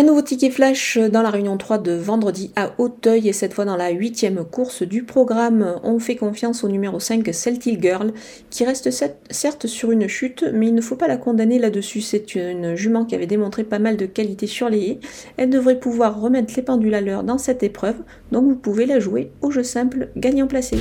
Un nouveau ticket flash dans la réunion 3 de vendredi à Hauteuil et cette fois dans la huitième course du programme. On fait confiance au numéro 5 Celtic Girl qui reste certes sur une chute mais il ne faut pas la condamner là-dessus. C'est une jument qui avait démontré pas mal de qualité sur les haies. Elle devrait pouvoir remettre les pendules à l'heure dans cette épreuve donc vous pouvez la jouer au jeu simple gagnant placé.